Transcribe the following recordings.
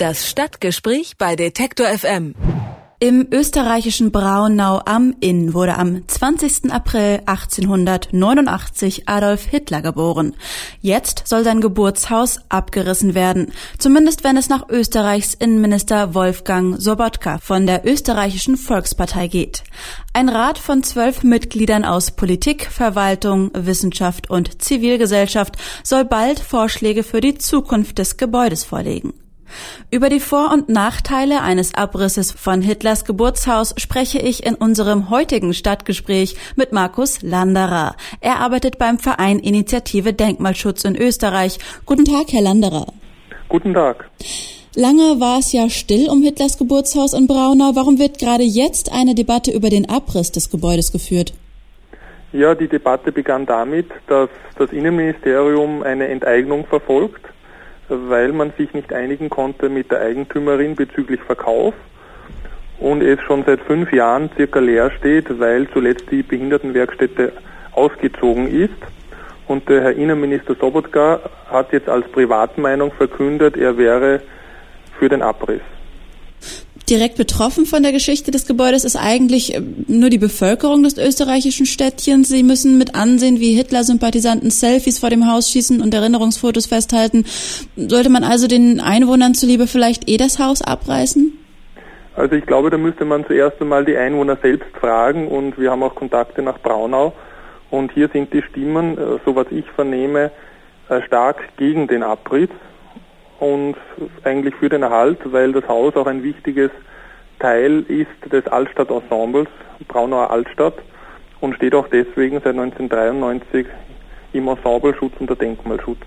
Das Stadtgespräch bei Detektor FM. Im österreichischen Braunau am Inn wurde am 20. April 1889 Adolf Hitler geboren. Jetzt soll sein Geburtshaus abgerissen werden, zumindest wenn es nach Österreichs Innenminister Wolfgang Sobotka von der österreichischen Volkspartei geht. Ein Rat von zwölf Mitgliedern aus Politik, Verwaltung, Wissenschaft und Zivilgesellschaft soll bald Vorschläge für die Zukunft des Gebäudes vorlegen. Über die Vor- und Nachteile eines Abrisses von Hitlers Geburtshaus spreche ich in unserem heutigen Stadtgespräch mit Markus Landerer. Er arbeitet beim Verein Initiative Denkmalschutz in Österreich. Guten Tag, Herr Landerer. Guten Tag. Lange war es ja still um Hitlers Geburtshaus in Braunau. Warum wird gerade jetzt eine Debatte über den Abriss des Gebäudes geführt? Ja, die Debatte begann damit, dass das Innenministerium eine Enteignung verfolgt weil man sich nicht einigen konnte mit der Eigentümerin bezüglich Verkauf und es schon seit fünf Jahren circa leer steht, weil zuletzt die Behindertenwerkstätte ausgezogen ist. Und der Herr Innenminister Sobotka hat jetzt als Privatmeinung verkündet, er wäre für den Abriss direkt betroffen von der Geschichte des Gebäudes ist eigentlich äh, nur die Bevölkerung des österreichischen Städtchens. Sie müssen mit ansehen, wie Hitler-Sympathisanten Selfies vor dem Haus schießen und Erinnerungsfotos festhalten. Sollte man also den Einwohnern zuliebe vielleicht eh das Haus abreißen? Also ich glaube, da müsste man zuerst einmal die Einwohner selbst fragen und wir haben auch Kontakte nach Braunau und hier sind die Stimmen, äh, so was ich vernehme, äh, stark gegen den Abriss und eigentlich für den Erhalt, weil das Haus auch ein wichtiges Teil ist des Altstadtensembles, Braunauer Altstadt und steht auch deswegen seit 1993 im Ensembleschutz unter Denkmalschutz.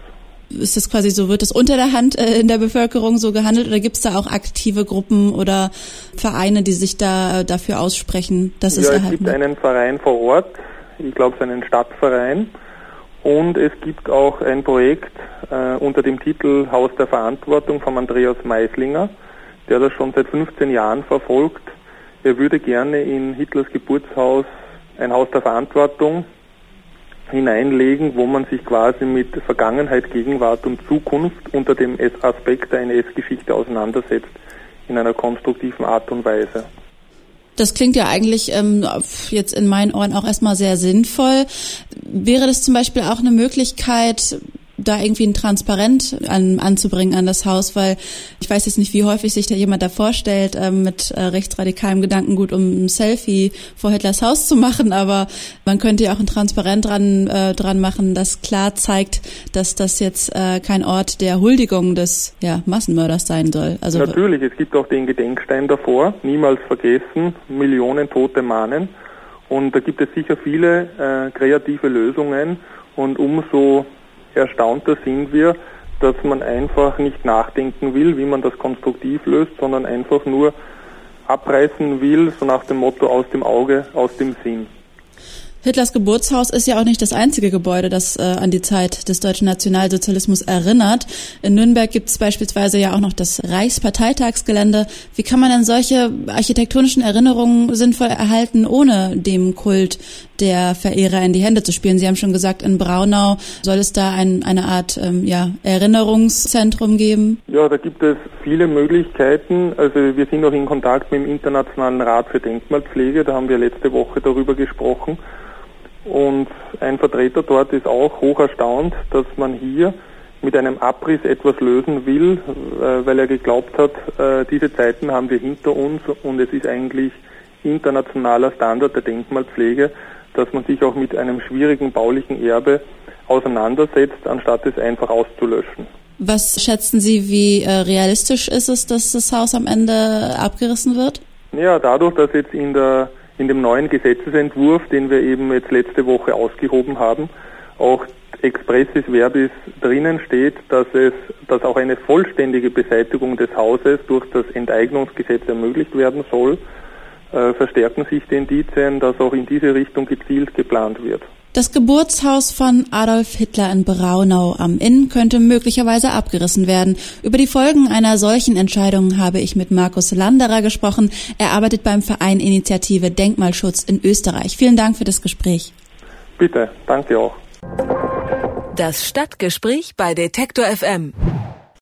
Ist das quasi so, wird das unter der Hand äh, in der Bevölkerung so gehandelt oder gibt es da auch aktive Gruppen oder Vereine, die sich da äh, dafür aussprechen, dass es ja, erhalten wird? Es gibt einen Verein vor Ort, ich glaube es ist einen Stadtverein und es gibt auch ein Projekt äh, unter dem Titel Haus der Verantwortung von Andreas Meislinger, der das schon seit 15 Jahren verfolgt. Er würde gerne in Hitlers Geburtshaus ein Haus der Verantwortung hineinlegen, wo man sich quasi mit Vergangenheit, Gegenwart und Zukunft unter dem Aspekt der NS-Geschichte auseinandersetzt in einer konstruktiven Art und Weise. Das klingt ja eigentlich ähm, jetzt in meinen Ohren auch erstmal sehr sinnvoll. Wäre das zum Beispiel auch eine Möglichkeit, da irgendwie ein Transparent an, anzubringen an das Haus, weil ich weiß jetzt nicht, wie häufig sich da jemand da vorstellt, äh, mit äh, rechtsradikalem Gedankengut, um ein Selfie vor Hitlers Haus zu machen, aber man könnte ja auch ein Transparent dran, äh, dran machen, das klar zeigt, dass das jetzt äh, kein Ort der Huldigung des ja, Massenmörders sein soll. Also Natürlich, es gibt auch den Gedenkstein davor, niemals vergessen, Millionen tote Mahnen. Und da gibt es sicher viele äh, kreative Lösungen und umso erstaunter sind wir, dass man einfach nicht nachdenken will, wie man das konstruktiv löst, sondern einfach nur abreißen will, so nach dem Motto aus dem Auge, aus dem Sinn. Hitlers Geburtshaus ist ja auch nicht das einzige Gebäude, das äh, an die Zeit des deutschen Nationalsozialismus erinnert. In Nürnberg gibt es beispielsweise ja auch noch das Reichsparteitagsgelände. Wie kann man denn solche architektonischen Erinnerungen sinnvoll erhalten, ohne dem Kult der Verehrer in die Hände zu spielen? Sie haben schon gesagt, in Braunau soll es da ein, eine Art ähm, ja, Erinnerungszentrum geben? Ja, da gibt es viele Möglichkeiten. Also wir sind auch in Kontakt mit dem Internationalen Rat für Denkmalpflege. Da haben wir letzte Woche darüber gesprochen. Und ein Vertreter dort ist auch hoch erstaunt, dass man hier mit einem Abriss etwas lösen will, äh, weil er geglaubt hat, äh, diese Zeiten haben wir hinter uns und es ist eigentlich internationaler Standard der Denkmalpflege, dass man sich auch mit einem schwierigen baulichen Erbe auseinandersetzt, anstatt es einfach auszulöschen. Was schätzen Sie, wie äh, realistisch ist es, dass das Haus am Ende abgerissen wird? Ja, dadurch, dass jetzt in der in dem neuen Gesetzesentwurf, den wir eben jetzt letzte Woche ausgehoben haben, auch expressis verbis drinnen steht, dass es, dass auch eine vollständige Beseitigung des Hauses durch das Enteignungsgesetz ermöglicht werden soll, äh, verstärken sich die Indizien, dass auch in diese Richtung gezielt geplant wird. Das Geburtshaus von Adolf Hitler in Braunau am Inn könnte möglicherweise abgerissen werden. Über die Folgen einer solchen Entscheidung habe ich mit Markus Landerer gesprochen. Er arbeitet beim Verein Initiative Denkmalschutz in Österreich. Vielen Dank für das Gespräch. Bitte, danke auch. Das Stadtgespräch bei Detektor FM.